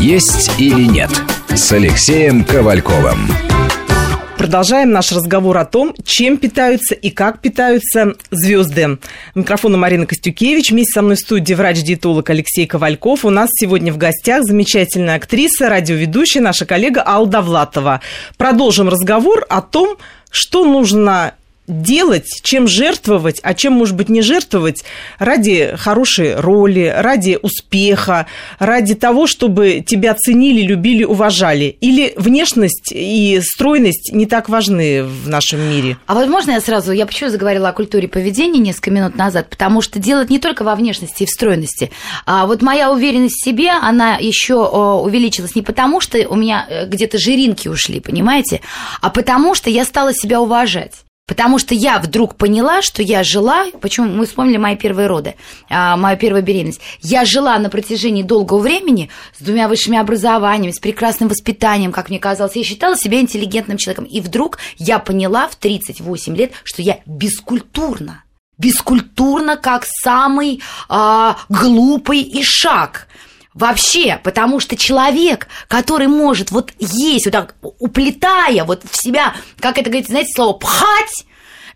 «Есть или нет» с Алексеем Ковальковым. Продолжаем наш разговор о том, чем питаются и как питаются звезды. Микрофон Марина Костюкевич. Вместе со мной в студии врач-диетолог Алексей Ковальков. У нас сегодня в гостях замечательная актриса, радиоведущая, наша коллега Алла Довлатова. Продолжим разговор о том, что нужно делать, чем жертвовать, а чем, может быть, не жертвовать ради хорошей роли, ради успеха, ради того, чтобы тебя ценили, любили, уважали? Или внешность и стройность не так важны в нашем мире? А вот можно я сразу, я почему заговорила о культуре поведения несколько минут назад, потому что дело не только во внешности и в стройности. А вот моя уверенность в себе, она еще увеличилась не потому, что у меня э, где-то жиринки ушли, понимаете, а потому что я стала себя уважать. Потому что я вдруг поняла, что я жила, почему мы вспомнили мои первые роды, а, мою первую беременность. Я жила на протяжении долгого времени с двумя высшими образованиями, с прекрасным воспитанием, как мне казалось. Я считала себя интеллигентным человеком. И вдруг я поняла в 38 лет, что я бескультурна. Бескультурна, как самый а, глупый ишак. Вообще, потому что человек, который может вот есть, вот так уплетая вот в себя, как это говорится, знаете, слово «пхать»,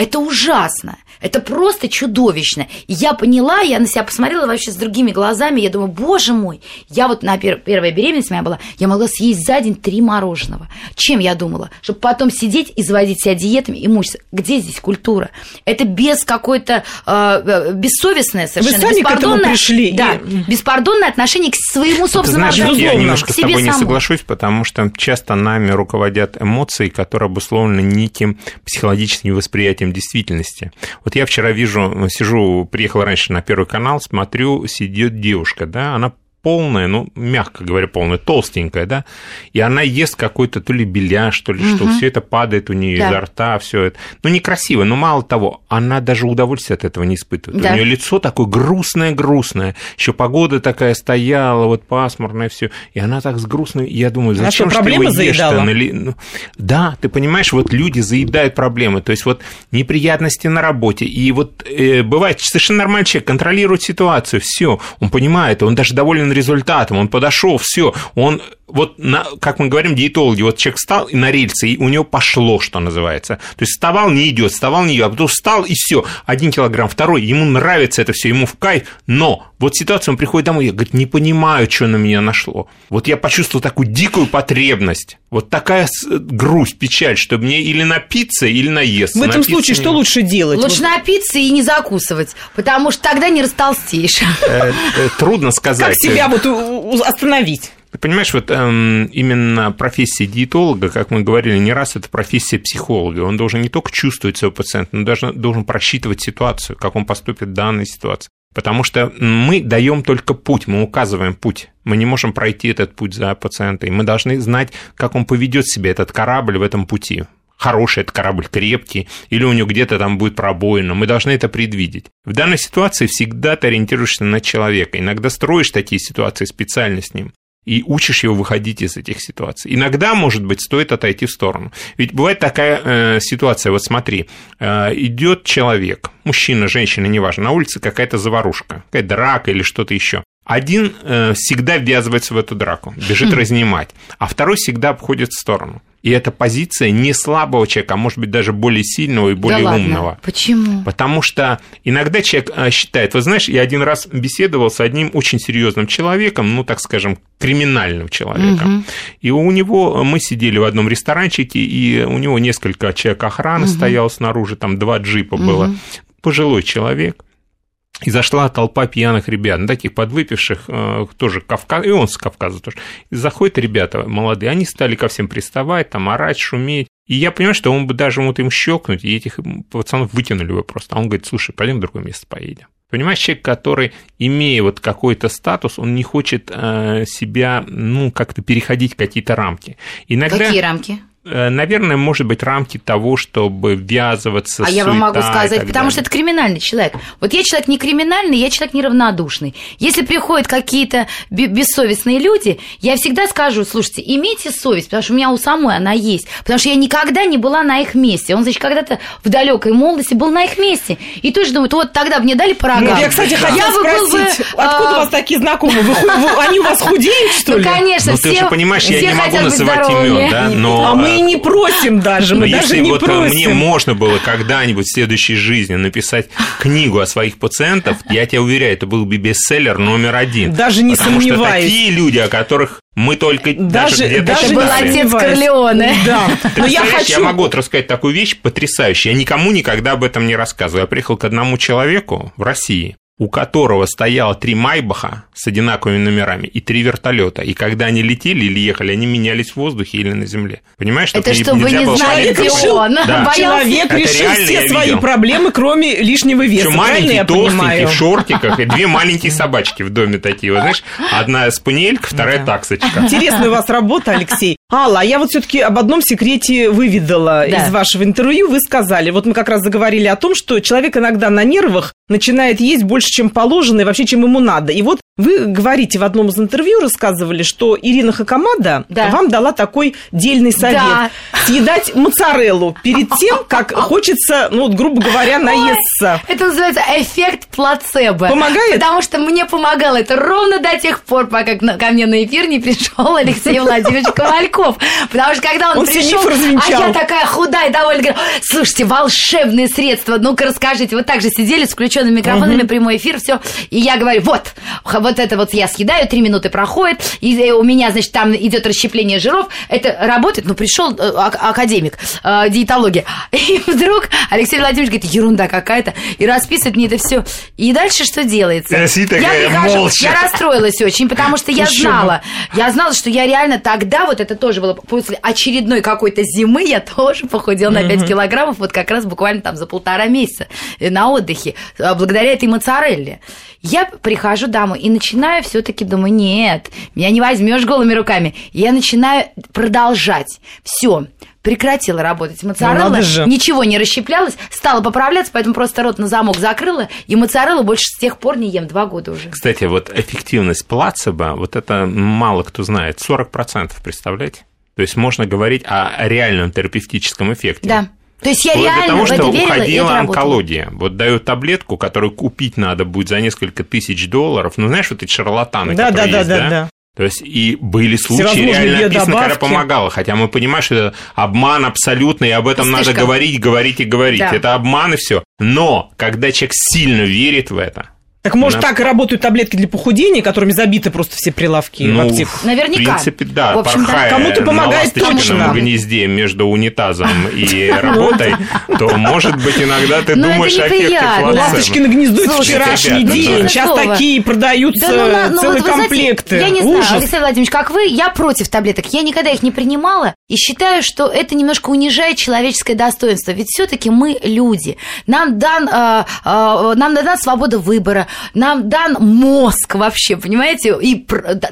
это ужасно. Это просто чудовищно. И я поняла, я на себя посмотрела вообще с другими глазами, я думаю, боже мой, я вот на пер- первая беременность моя была, я могла съесть за день три мороженого. Чем я думала? Чтобы потом сидеть и заводить себя диетами и мучиться. Где здесь культура? Это без какой-то э, бессовестное совершенно. Вы сами к этому пришли. Да, и... беспардонное отношение к своему собственному Ты знаешь, я немножко с тобой самому. не соглашусь, потому что часто нами руководят эмоции, которые обусловлены неким психологическим восприятием действительности. Вот я вчера вижу, сижу, приехал раньше на Первый канал, смотрю, сидит девушка, да, она полная, ну, мягко говоря, полная, толстенькая, да, и она ест какой-то то ли беляш, то ли угу. что, все это падает у нее да. изо рта, все это. Ну, некрасиво, но мало того, она даже удовольствия от этого не испытывает. Да. У нее лицо такое грустное-грустное, еще погода такая стояла, вот пасмурная, все, и она так с грустной, я думаю, зачем а что, что его ешь-то? Ну, да, ты понимаешь, вот люди заедают проблемы, то есть вот неприятности на работе, и вот э, бывает совершенно нормальный человек контролирует ситуацию, все, он понимает, он даже доволен доволен результатом, он подошел, все, он вот, на, как мы говорим, диетологи, вот человек встал и на рельсы, и у него пошло, что называется. То есть вставал, не идет, вставал, не идет, а потом встал, и все, один килограмм, второй, ему нравится это все, ему в кайф, но вот ситуация, он приходит домой, я, говорит, не понимаю, что на меня нашло. Вот я почувствовал такую дикую потребность, вот такая грусть, печаль, что мне или напиться, или наесться. В этом напиться случае не... что лучше делать? Лучше вот. напиться и не закусывать, потому что тогда не растолстеешь. Э, э, трудно сказать. Как себя вот остановить? Ты понимаешь, вот эм, именно профессия диетолога, как мы говорили не раз, это профессия психолога. Он должен не только чувствовать своего пациента, но даже должен просчитывать ситуацию, как он поступит в данной ситуации. Потому что мы даем только путь, мы указываем путь. Мы не можем пройти этот путь за пациента, и мы должны знать, как он поведет себя, этот корабль в этом пути хороший этот корабль, крепкий, или у него где-то там будет пробоина. Мы должны это предвидеть. В данной ситуации всегда ты ориентируешься на человека. Иногда строишь такие ситуации специально с ним и учишь его выходить из этих ситуаций. Иногда, может быть, стоит отойти в сторону. Ведь бывает такая э, ситуация, вот смотри, э, идет человек, мужчина, женщина, неважно, на улице какая-то заварушка, какая-то драка или что-то еще. Один э, всегда ввязывается в эту драку, бежит хм. разнимать, а второй всегда обходит в сторону. И это позиция не слабого человека, а может быть даже более сильного и более да умного. Ладно. Почему? Потому что иногда человек э, считает, вы знаешь, я один раз беседовал с одним очень серьезным человеком, ну так скажем, криминальным человеком. Угу. И у него мы сидели в одном ресторанчике, и у него несколько человек охраны угу. стояло снаружи, там два джипа угу. было. Пожилой человек. И зашла толпа пьяных ребят, ну, таких подвыпивших, э, тоже Кавказ, и он с Кавказа тоже. И заходят ребята молодые, они стали ко всем приставать, там, орать, шуметь. И я понимаю, что он бы даже вот им щелкнуть, и этих пацанов вытянули бы просто. А он говорит, слушай, пойдем в другое место поедем. Понимаешь, человек, который, имея вот какой-то статус, он не хочет э, себя, ну, как-то переходить какие-то рамки. Иногда... Какие рамки? Э, наверное, может быть, рамки того, чтобы ввязываться А я вам могу сказать, потому что это криминальный человек. Вот я человек не криминальный, я человек неравнодушный. Если приходят какие-то бессовестные люди, я всегда скажу, слушайте, имейте совесть, потому что у меня у самой она есть. Потому что я никогда не была на их месте. Он, значит, когда-то в далекой молодости был на их месте. И тоже думает, вот тогда мне дали по Ну, я, кстати, хотела я спросить, бы, откуда а... у вас такие знакомые? Вы, вы, они у вас худеют, что ну, ли? Ну, конечно, ну, все ты же понимаешь, я не могу называть имен, да? Но... А мы и не просим даже, мы но даже если не вот просим. мне можно было когда-нибудь в следующей жизни написать книгу о своих пациентах, я тебя уверяю, это был бы бестселлер номер один. Даже не потому сомневаюсь. Что такие люди, о которых мы только даже, даже где-то даже был отец Корлеоне. Да. Но я, хочу... я могу рассказать такую вещь потрясающую. Я никому никогда об этом не рассказываю. Я приехал к одному человеку в России, у которого стояло три Майбаха с одинаковыми номерами и три вертолета. И когда они летели или ехали, они менялись в воздухе или на земле. Понимаешь, это чтобы вы не знали, где он. Да. Человек решил все свои проблемы, кроме лишнего веса. Причем маленький, толстенький, в шортиках, и две маленькие собачки в доме такие. Вот, знаешь, одна спаниелька, вторая да. таксочка. Интересная у вас работа, Алексей. Алла, я вот все-таки об одном секрете выведала да. из вашего интервью. Вы сказали, вот мы как раз заговорили о том, что человек иногда на нервах начинает есть больше, чем положено и вообще, чем ему надо. И вот вы говорите в одном из интервью, рассказывали, что Ирина Хакамада да. вам дала такой дельный совет. Да. Съедать моцареллу перед тем, как хочется, ну, вот, грубо говоря, наесться. Ой, это называется эффект плацебо. Помогает? Потому что мне помогало это ровно до тех пор, пока ко мне на эфир не пришел Алексей Владимирович Ковальков. Потому что когда он, он пришел, а я такая худая, довольно, говорю, слушайте, волшебные средства, ну-ка расскажите. Вот так же сидели с включенными микрофонами, угу. прямой эфир, все. И я говорю, вот, вот это вот я съедаю, три минуты проходит, и у меня, значит, там идет расщепление жиров, это работает, ну, пришел э, академик э, диетологии, и вдруг Алексей Владимирович говорит, ерунда какая-то, и расписывает мне это все. И дальше что делается? Я, я прихожу, я расстроилась очень, потому что я знала, я знала, что я реально тогда, вот это тоже было после очередной какой-то зимы, я тоже похудела на 5 килограммов, вот как раз буквально там за полтора месяца э, на отдыхе, благодаря этой моцарелле. Я прихожу домой и начинаю все-таки думаю, нет, меня не возьмешь голыми руками. Я начинаю продолжать. Все, прекратила работать моцарелла, ну, ничего не расщеплялось, стала поправляться, поэтому просто рот на замок закрыла, и моцареллу больше с тех пор не ем, два года уже. Кстати, вот эффективность плацебо, вот это мало кто знает, 40%, представляете? То есть можно говорить о реальном терапевтическом эффекте. Да. То есть я Вплоть реально того, в это что верила, уходила это онкология. Вот дают таблетку, которую купить надо будет за несколько тысяч долларов. Ну, знаешь, вот эти шарлатаны, да, которые да, есть, да, да? да. То есть и были случаи, реально написано, когда помогало. Хотя мы понимаем, что это обман абсолютный, и об этом Пустышка. надо говорить, говорить и говорить. Да. Это обман и все. Но когда человек сильно верит в это, так может, да. так и работают таблетки для похудения, которыми забиты просто все прилавки ну, в аптеках? Наверняка. В принципе, да. В общем, порхая кому-то помогает на точно. гнезде между унитазом и работой, то, может быть, иногда ты думаешь это о эффекте неприятно. Ну, плацебо. ласточки гнездуют Слушайте, вчерашний день. Сейчас такие продаются ну, на- ну, целые комплекты. я не Ужас. знаю, Алексей Владимирович, как вы, я против таблеток. Я никогда их не принимала и считаю, что это немножко унижает человеческое достоинство. Ведь все-таки мы люди. Нам дан, э, э, нам дана свобода выбора, нам дан мозг вообще, понимаете? И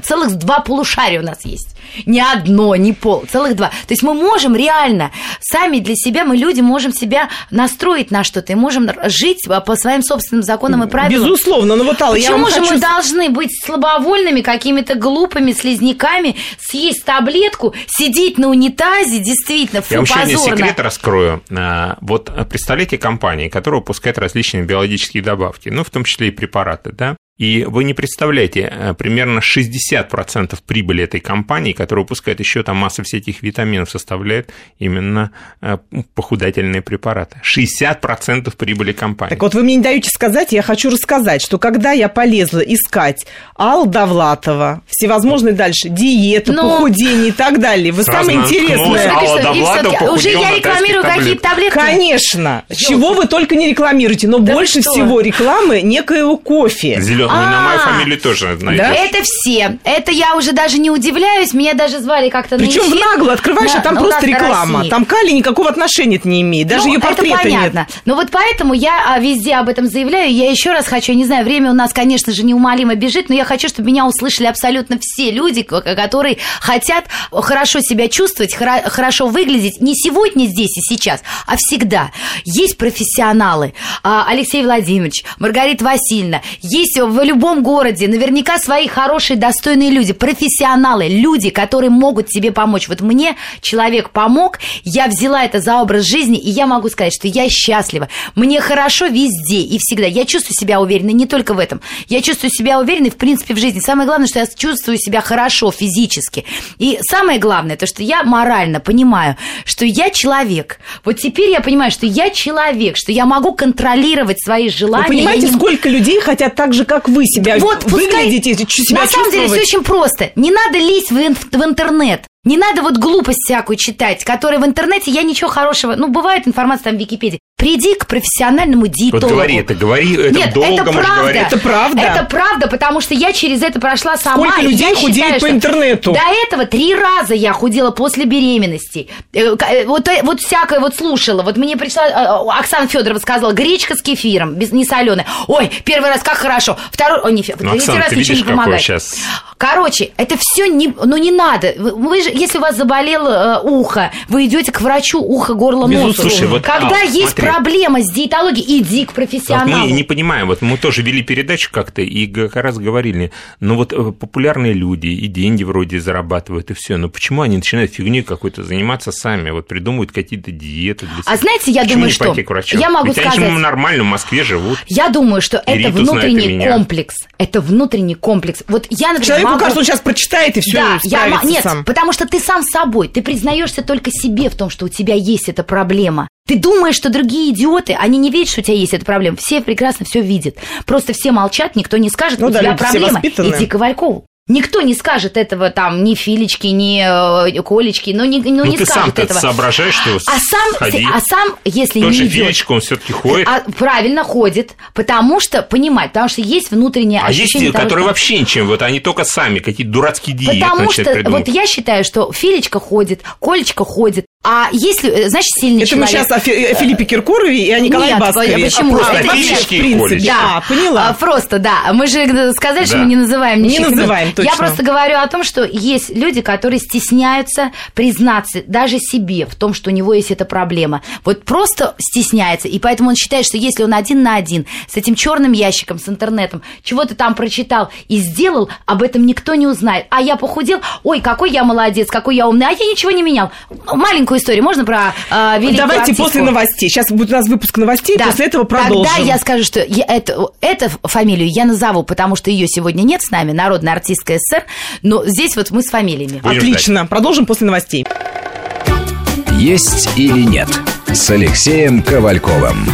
целых два полушария у нас есть. Не одно, не пол, целых два. То есть мы можем реально, сами для себя, мы люди, можем себя настроить на что-то и можем жить по своим собственным законам и правилам. Безусловно, но вот, Алла, я Почему вам же хочу... мы должны быть слабовольными, какими-то глупыми слизняками, съесть таблетку, сидеть на унитазе, действительно, фу, Я вам еще один позорно. секрет раскрою. А, Вот представляете компании, которые выпускают различные биологические добавки, ну, в том числе и препараты, да? И вы не представляете, э, примерно 60% прибыли этой компании, которая выпускает еще там масса всяких витаминов, составляет именно э, похудательные препараты. 60% прибыли компании. Так вот, вы мне не даете сказать, я хочу рассказать, что когда я полезла искать Алла Довлатова, всевозможные дальше диету, Ну. похудение и так далее, вы самое интересное... Алла Довлатова уже я рекламирую какие-то таблетки. Конечно, чего вы только не рекламируете, но Да больше всего рекламы некоего кофе. Зеленый на мою А, фамилию тоже найдешь. Это все. Это я уже даже не удивляюсь. Меня даже звали как-то на Причем в наглую открываешь, а там у просто реклама. Там Кали никакого отношения не имеет. Даже Ну, ее портрета это понятно. нет. Но вот поэтому я а, везде об этом заявляю. Я еще раз хочу, не знаю, время у нас, конечно же, неумолимо бежит, но я хочу, чтобы меня услышали абсолютно все люди, которые хотят хорошо себя чувствовать, хорошо выглядеть не сегодня, здесь и сейчас, а всегда. Есть профессионалы. А, Алексей Владимирович, Маргарита Васильевна. Есть в любом городе наверняка свои хорошие, достойные люди, профессионалы, люди, которые могут тебе помочь. Вот мне человек помог, я взяла это за образ жизни, и я могу сказать, что я счастлива. Мне хорошо везде и всегда. Я чувствую себя уверенной не только в этом. Я чувствую себя уверенной, в принципе, в жизни. Самое главное, что я чувствую себя хорошо физически. И самое главное, то, что я морально понимаю, что я человек. Вот теперь я понимаю, что я человек, что я могу контролировать свои желания. Вы понимаете, не- сколько людей хотят так же, как вы себя вот, пускай- и чу- себя На самом деле все очень просто. Не надо лезть в, в интернет. Не надо вот глупость всякую читать, которая в интернете, я ничего хорошего... Ну, бывает информация там в Википедии. Приди к профессиональному Вот диетологу. говори это, говори, это Нет, долго это правда. говорить. Это правда. Это правда, потому что я через это прошла сама. Сколько людей я худеет считаю, по интернету? До этого три раза я худела после беременности. Э, э, Вот, э, вот всякое вот слушала. Вот мне пришла Оксана Федорова сказала, гречка с кефиром, без, не соленая. Ой, первый раз как хорошо. Второй, ой, не, фе- Ну, третий Оксана, раз ты видишь, не какой помогает. сейчас... Короче, это все не, ну не надо. Вы, же, если у вас заболело э, ухо, вы идете к врачу ухо, горло, нос. Слушай, вот, Когда а, есть смотри. проблема с диетологией, иди к Вот профессионалу. мы не понимаем, вот мы тоже вели передачу как-то и как раз говорили, ну вот э, популярные люди и деньги вроде зарабатывают и все, но почему они начинают фигней какой-то заниматься сами, вот придумывают какие-то диеты для себя? А знаете, я Почему думаю, не что... Я могу Ведь они сказать... нормально в Москве живут. Я думаю, что это внутренний комплекс. Это внутренний комплекс. Вот я, например, Могу- кажется, он сейчас прочитает и все да, я нет, сам. потому что ты сам собой, ты признаешься только себе в том, что у тебя есть эта проблема. Ты думаешь, что другие идиоты, они не видят, что у тебя есть эта проблема. Все прекрасно все видят. Просто все молчат, никто не скажет, Ну у да, тебя проблема. Иди к Ковалькову. Никто не скажет этого там, ни Филечки, ни э, Колечки, но не, ну, Ну не ты скажет сам-то этого. соображаешь, что А сам, сходи. а сам, если Тот не же идет, Филечка, он все-таки ходит. а, правильно ходит, потому что, понимать, потому что есть внутреннее А есть ощущение те, того, которые что- вообще ничем, вот они только сами какие-то дурацкие диеты Потому что придумывать. вот я считаю, что Филечка ходит, Колечка ходит, а если, э, знаешь, сильный Это мы человек... сейчас о Фи- о Филиппе Киркорове и о Николае Нет, Баскове. почему? А просто Это вообще, в принципе. Да, поняла. А, Просто, да. Мы же э, сказали, что Да. мы не называем Не имен. называем, точно. Я просто говорю о том, что есть люди, которые стесняются признаться даже себе в том, что у него есть эта проблема. Вот просто стесняется. И поэтому он считает, что если он один на один с этим черным ящиком, с интернетом, чего-то там прочитал и сделал, об этом никто не узнает. А я похудел, ой, какой я молодец, какой я умный, а я ничего не менял. Ну, Маленькую историю можно про э, великую Давайте артистку? после новостей. Сейчас будет у нас выпуск новостей, Да. после этого продолжим. Тогда я скажу, что я эту, эту фамилию я назову, потому что ее сегодня нет с нами, народная артистка СССР, но здесь вот мы с фамилиями. Будем Отлично. Продолжим после новостей. «Есть или нет» с Алексеем Ковальковым.